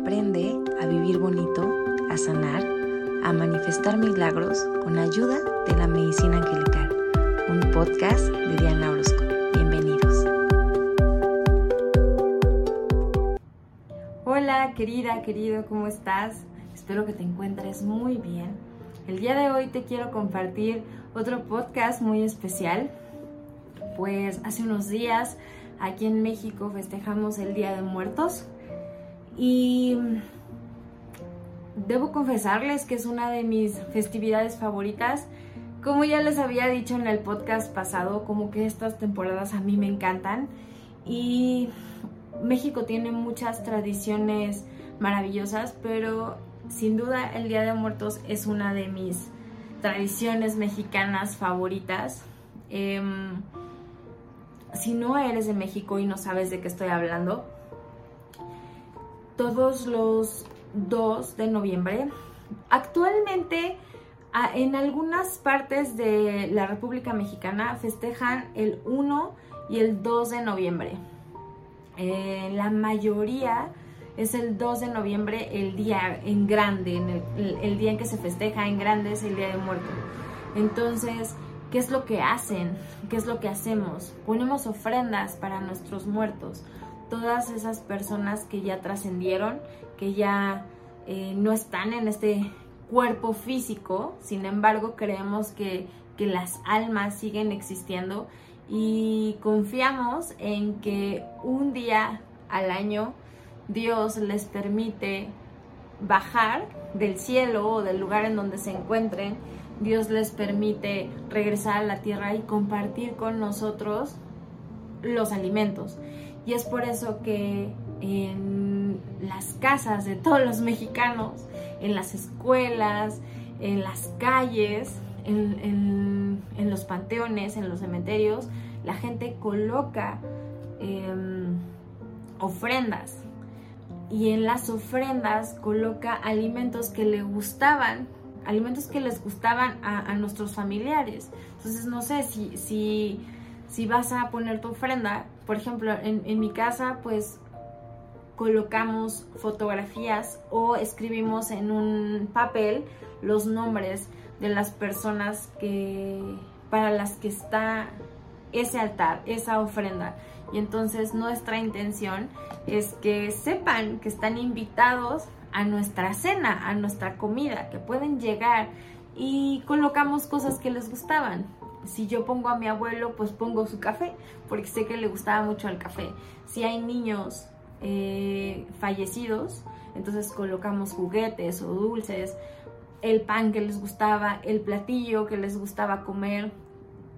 Aprende a vivir bonito, a sanar, a manifestar milagros con ayuda de la medicina angelical. Un podcast de Diana Orozco. Bienvenidos. Hola querida, querido, ¿cómo estás? Espero que te encuentres muy bien. El día de hoy te quiero compartir otro podcast muy especial. Pues hace unos días aquí en México festejamos el Día de Muertos y debo confesarles que es una de mis festividades favoritas. Como ya les había dicho en el podcast pasado, como que estas temporadas a mí me encantan y México tiene muchas tradiciones maravillosas, pero sin duda el Día de Muertos es una de mis tradiciones mexicanas favoritas. Em, si no eres de México y no sabes de qué estoy hablando, todos los 2 de noviembre. Actualmente en algunas partes de la República Mexicana festejan el 1 y el 2 de noviembre. Eh, la mayoría es el 2 de noviembre, el día en grande, el, día en que se festeja en grande es el Día de Muerto. Entonces, ¿qué es lo que hacen? ¿Qué es lo que hacemos? Ponemos ofrendas para nuestros muertos todas esas personas que ya trascendieron, que ya eh, no están en este cuerpo físico, sin embargo creemos que, que las almas siguen existiendo y confiamos en que un día al año Dios les permite bajar del cielo o del lugar en donde se encuentren, Dios les permite regresar a la tierra y compartir con nosotros los alimentos. Y es por eso que en las casas de todos los mexicanos, en las escuelas, en las calles, en, los panteones, en los cementerios, la gente coloca em, ofrendas y en las ofrendas coloca alimentos que le gustaban, alimentos que les gustaban a, nuestros familiares. Entonces, no sé si, si si vas a poner tu ofrenda, por ejemplo, en, mi casa, pues colocamos fotografías o escribimos en un papel los nombres de las personas que para las que está ese altar, esa ofrenda. Y entonces nuestra intención es que sepan que están invitados a nuestra cena, a nuestra comida, que pueden llegar y colocamos cosas que les gustaban si yo pongo a mi abuelo, pues pongo su café, porque sé que le gustaba mucho el café. Si hay niños eh, fallecidos, entonces colocamos juguetes o dulces, el pan que les gustaba, el platillo que les gustaba comer,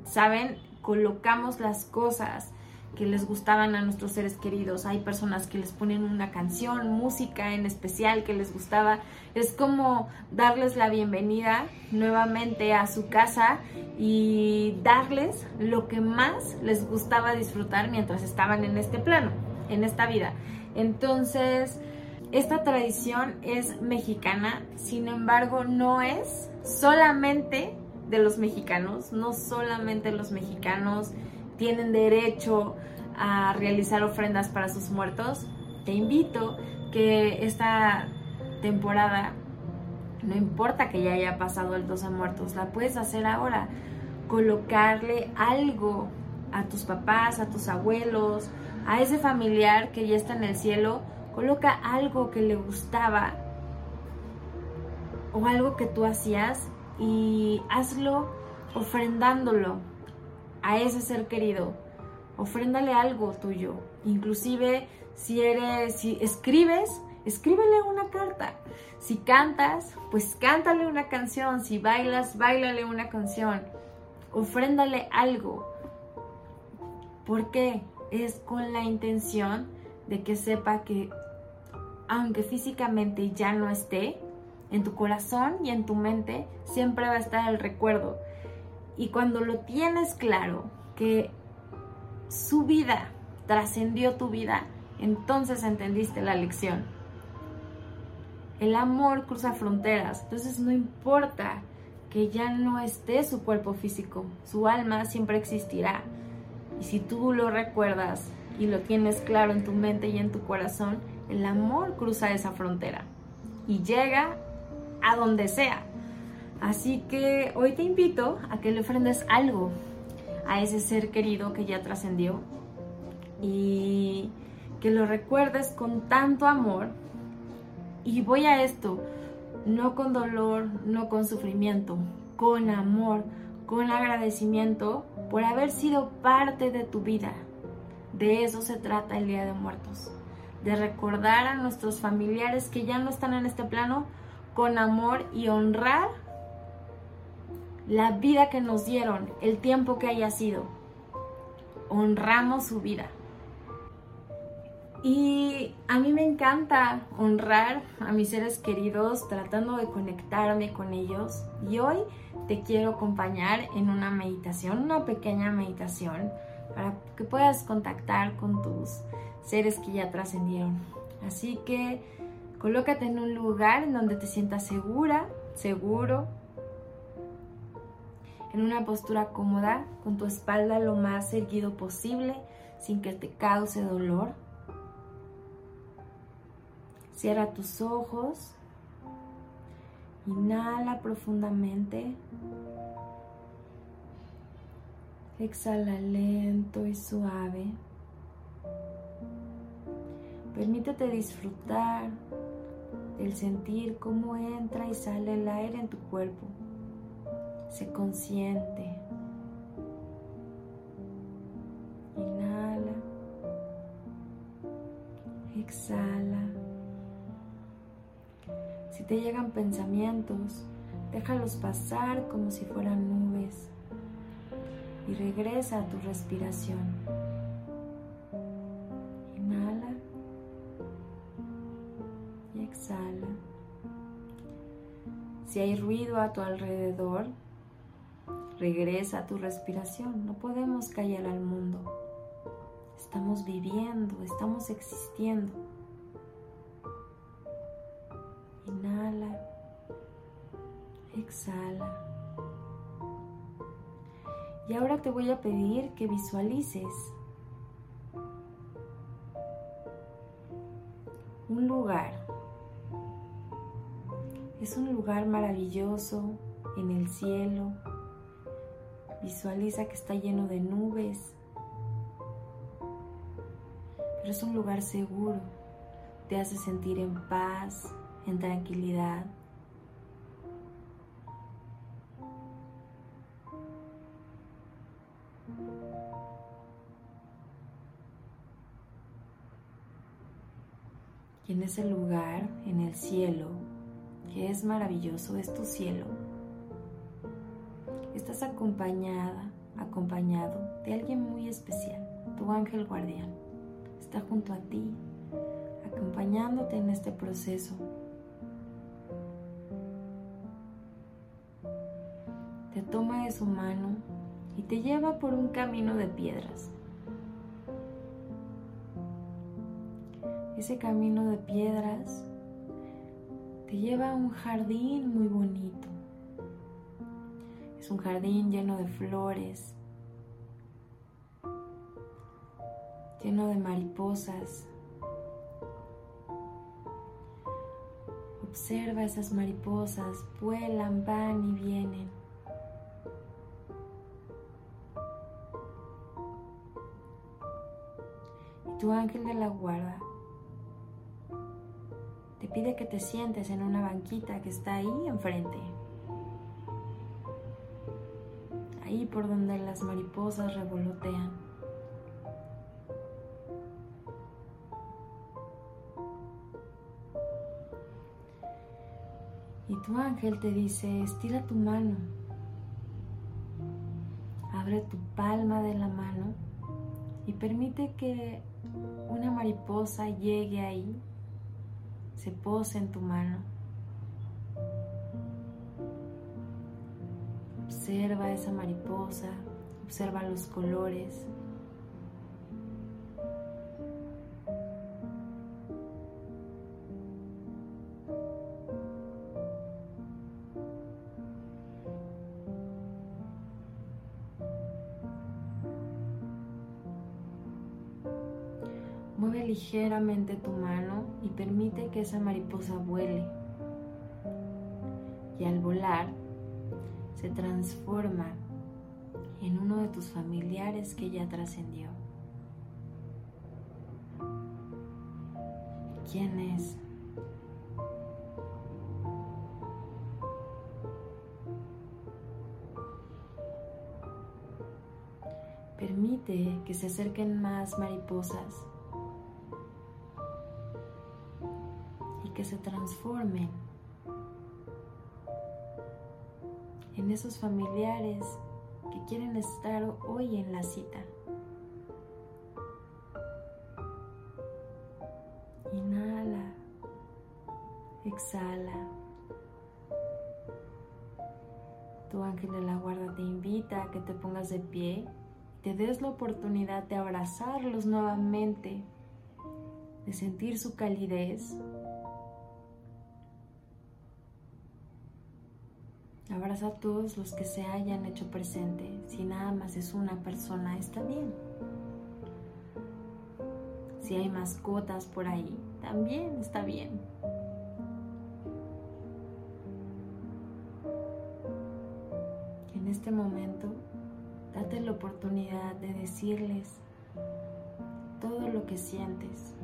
¿saben? Colocamos las cosas que les gustaban a nuestros seres queridos. Hay personas que les ponen una canción, música en especial que les gustaba. Es como darles la bienvenida nuevamente a su casa y darles lo que más les gustaba disfrutar mientras estaban en este plano, en esta vida. Entonces, esta tradición es mexicana, sin embargo, no es solamente de los mexicanos, no solamente los mexicanos tienen derecho a realizar ofrendas para sus muertos, te invito que esta temporada, no importa que ya haya pasado el 12 muertos, la puedes hacer ahora. Colocarle algo a tus papás, a tus abuelos, a ese familiar que ya está en el cielo, coloca algo que le gustaba o algo que tú hacías y hazlo ofrendándolo a ese ser querido. Ofréndale algo tuyo. Inclusive si eres, si escribes, escríbele una carta. Si cantas, pues cántale una canción. Si bailas, bailale una canción. Ofréndale algo. ¿Por qué? Es con la intención de que sepa que aunque físicamente ya no esté, en tu corazón y en tu mente siempre va a estar el recuerdo y cuando lo tienes claro, que su vida trascendió tu vida, entonces entendiste la lección. El amor cruza fronteras, entonces no importa que ya no esté su cuerpo físico, su alma siempre existirá. Y si tú lo recuerdas y lo tienes claro en tu mente y en tu corazón, el amor cruza esa frontera y llega a donde sea. Así que hoy te invito a que le ofrendes algo a ese ser querido que ya trascendió y que lo recuerdes con tanto amor. Y voy a esto, no con dolor, no con sufrimiento, con amor, con agradecimiento por haber sido parte de tu vida. De eso se trata el Día de Muertos, de recordar a nuestros familiares que ya no están en este plano con amor y honrar la vida que nos dieron, el tiempo que haya sido. Honramos su vida. Y a mí me encanta honrar a mis seres queridos tratando de conectarme con ellos. Y hoy te quiero acompañar en una meditación, una pequeña meditación, para que puedas contactar con tus seres que ya trascendieron. Así que colócate en un lugar en donde te sientas segura, seguro, en una postura cómoda, con tu espalda lo más erguido posible, sin que te cause dolor. Cierra tus ojos. Inhala profundamente. Exhala lento y suave. Permítete disfrutar del sentir cómo entra y sale el aire en tu cuerpo. Se consciente. Inhala. Exhala. Si te llegan pensamientos, déjalos pasar como si fueran nubes y regresa a tu respiración. Inhala y exhala. Si hay ruido a tu alrededor, regresa a tu respiración. No podemos callar al mundo. Estamos viviendo, estamos existiendo. Inhala, exhala. Y ahora te voy a pedir que visualices un lugar. Es un lugar maravilloso en el cielo. Visualiza que está lleno de nubes. Pero es un lugar seguro. Te hace sentir en paz, en tranquilidad. Y en ese lugar, en el cielo, que es maravilloso, es tu cielo, estás acompañada, acompañado de alguien muy especial, tu ángel guardián. Está junto a ti, acompañándote en este proceso te toma de su mano y te lleva por un camino de piedras. Ese camino de piedras te lleva a un jardín muy bonito. Un jardín lleno de flores, lleno de mariposas. Observa esas mariposas, vuelan, van y vienen. tu ángel de la guarda te pide que te sientes en una banquita que está ahí enfrente. Ahí por donde las mariposas revolotean. Y tu ángel te dice, estira tu mano, abre tu palma de la mano y permite que una mariposa llegue ahí, se pose en tu mano. Observa esa mariposa, observa los colores. Abre ligeramente tu mano y permite que esa mariposa vuele. Y al volar, se transforma en uno de tus familiares que ya trascendió. ¿Quién es? Permite que se acerquen más mariposas y que se transformen en esos familiares que quieren estar hoy en la cita. Inhala, exhala. Tu ángel de la guarda te invita a que te pongas de pie te des la oportunidad de abrazarlos nuevamente, de sentir su calidez. Abraza a todos los que se hayan hecho presente. Si nada más es una persona, está bien. Si hay mascotas por ahí, también está bien. En este momento Date la oportunidad de decirles todo lo que sientes.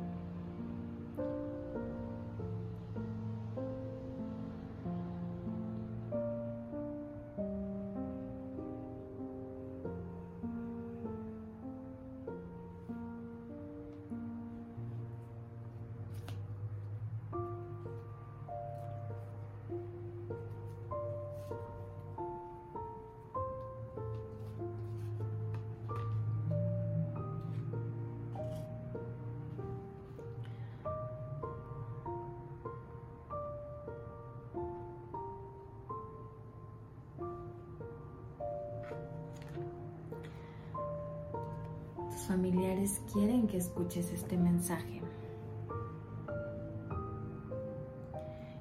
Familiares quieren que escuches este mensaje.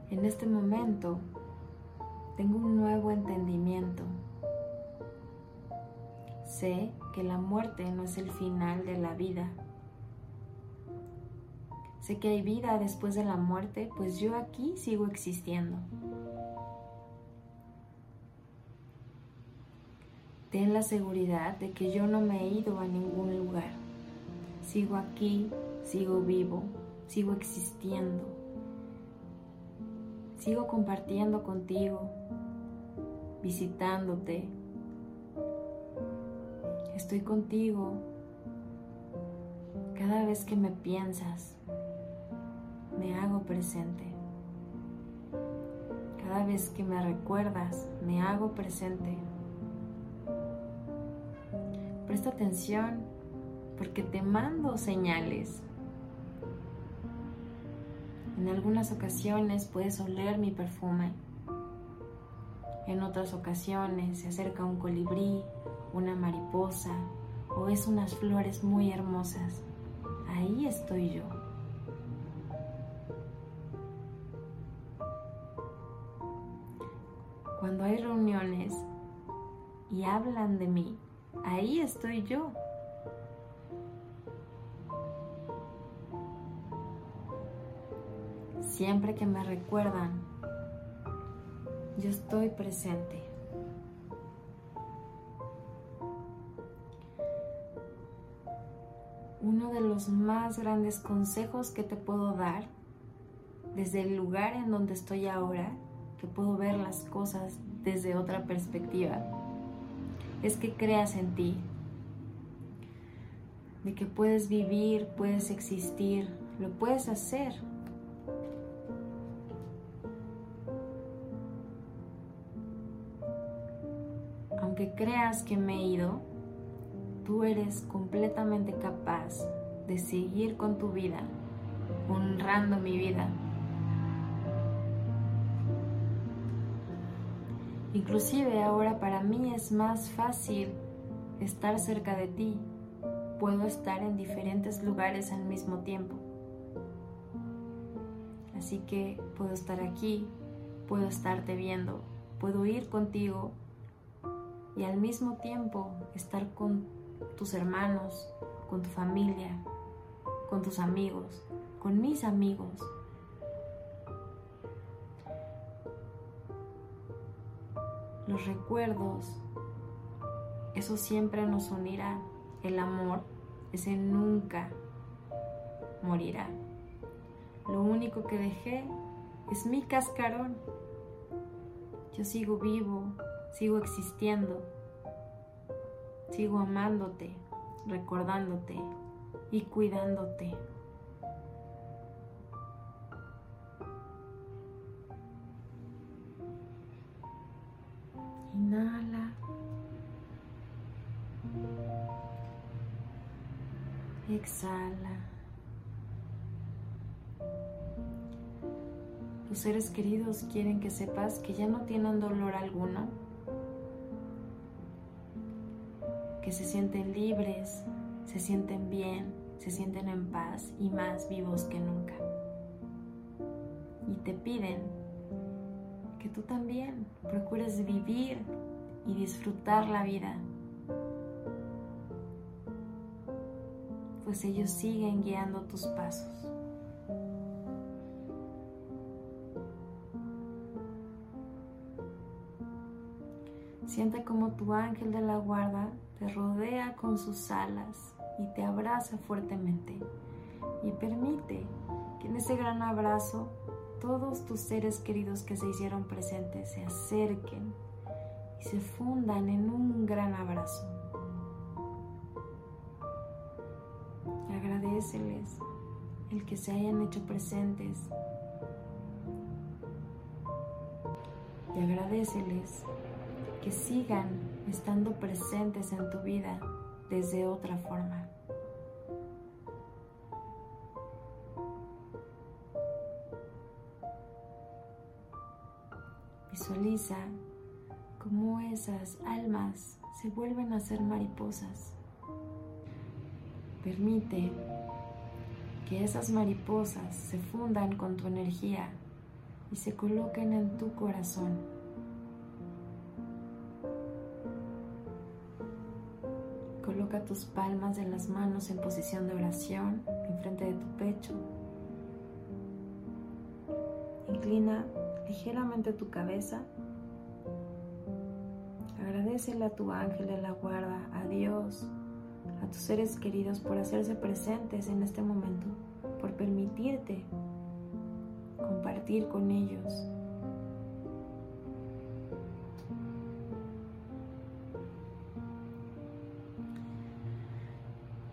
En este momento tengo un nuevo entendimiento. Sé que la muerte no es el final de la vida. Sé que hay vida después de la muerte, pues yo aquí sigo existiendo. Ten la seguridad de que yo no me he ido a ningún lugar. Sigo aquí, sigo vivo, sigo existiendo. Sigo compartiendo contigo, visitándote. Estoy contigo cada vez que me piensas. Me hago presente. Cada vez que me recuerdas, me hago presente. Presta atención porque te mando señales. En algunas ocasiones puedes oler mi perfume. En otras ocasiones se acerca un colibrí, una mariposa o ves unas flores muy hermosas. Ahí estoy yo. Cuando hay reuniones y hablan de mí, ahí estoy yo. Siempre que me recuerdan, yo estoy presente. Uno de los más grandes consejos que te puedo dar desde el lugar en donde estoy ahora, que puedo ver las cosas desde otra perspectiva, es que creas en ti, de que puedes vivir, puedes existir, lo puedes hacer. Aunque creas que me he ido, tú eres completamente capaz de seguir con tu vida, honrando mi vida. Inclusive ahora para mí es más fácil estar cerca de ti. Puedo estar en diferentes lugares al mismo tiempo. Así que puedo estar aquí, puedo estarte viendo, puedo ir contigo y al mismo tiempo estar con tus hermanos, con tu familia. con tus amigos, con mis amigos. Recuerdos, eso siempre nos unirá. El amor, ese nunca morirá. Lo único que dejé es mi cascarón. Yo sigo vivo, sigo existiendo, sigo amándote, recordándote y cuidándote. Exhala. Tus seres queridos quieren que sepas que ya no tienen dolor alguno, que se sienten libres, se sienten bien, se sienten en paz y más vivos que nunca. Y te piden que tú también procures vivir y disfrutar la vida, pues ellos siguen guiando tus pasos. Siente como tu ángel de la guarda te rodea con sus alas y te abraza fuertemente. Y permite que en ese gran abrazo todos tus seres queridos que se hicieron presentes se acerquen y se fundan en un gran abrazo. Agradeceles el que se hayan hecho presentes y agradeceles que sigan estando presentes en tu vida desde otra forma. Visualiza cómo esas almas se vuelven a ser mariposas. Permite que esas mariposas se fundan con tu energía y se coloquen en tu corazón. Coloca tus palmas de las manos en posición de oración enfrente de tu pecho. Inclina ligeramente tu cabeza. Agradecele a tu ángel de la guarda, a Dios, tus seres queridos por hacerse presentes en este momento, por permitirte compartir con ellos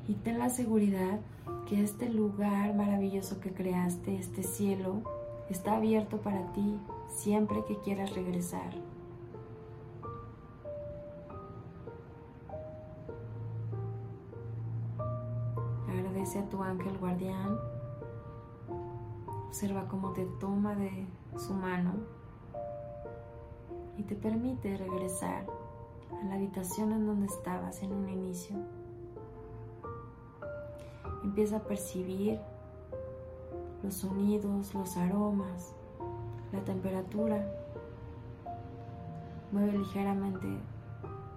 y ten la seguridad que este lugar maravilloso que creaste, este cielo, está abierto para ti siempre que quieras regresar. Ángel guardián. Observa cómo te toma de su mano y te permite regresar a la habitación en donde estabas en un inicio. Empieza a percibir los sonidos, los aromas, la temperatura. Mueve ligeramente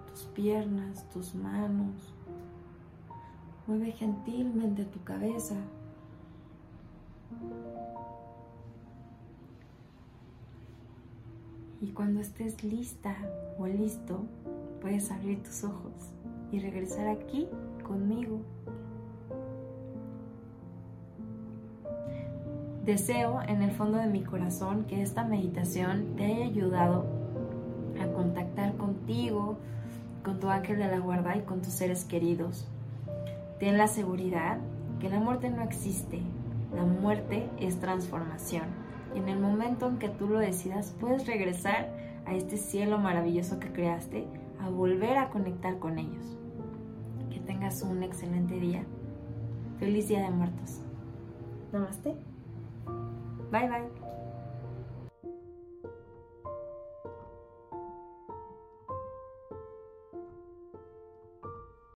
tus piernas, tus manos. Mueve gentilmente tu cabeza. Y cuando estés lista o listo, puedes abrir tus ojos y regresar aquí conmigo Deseo en el fondo de mi corazón que esta meditación te haya ayudado a contactar contigo, con tu ángel de la guarda y con tus seres queridos. Ten la seguridad que la muerte no existe. La muerte es transformación. Y en el momento en que tú lo decidas, puedes regresar a este cielo maravilloso que creaste, a volver a conectar con ellos. Que tengas un excelente día. Feliz Día de Muertos. Namaste. Bye bye.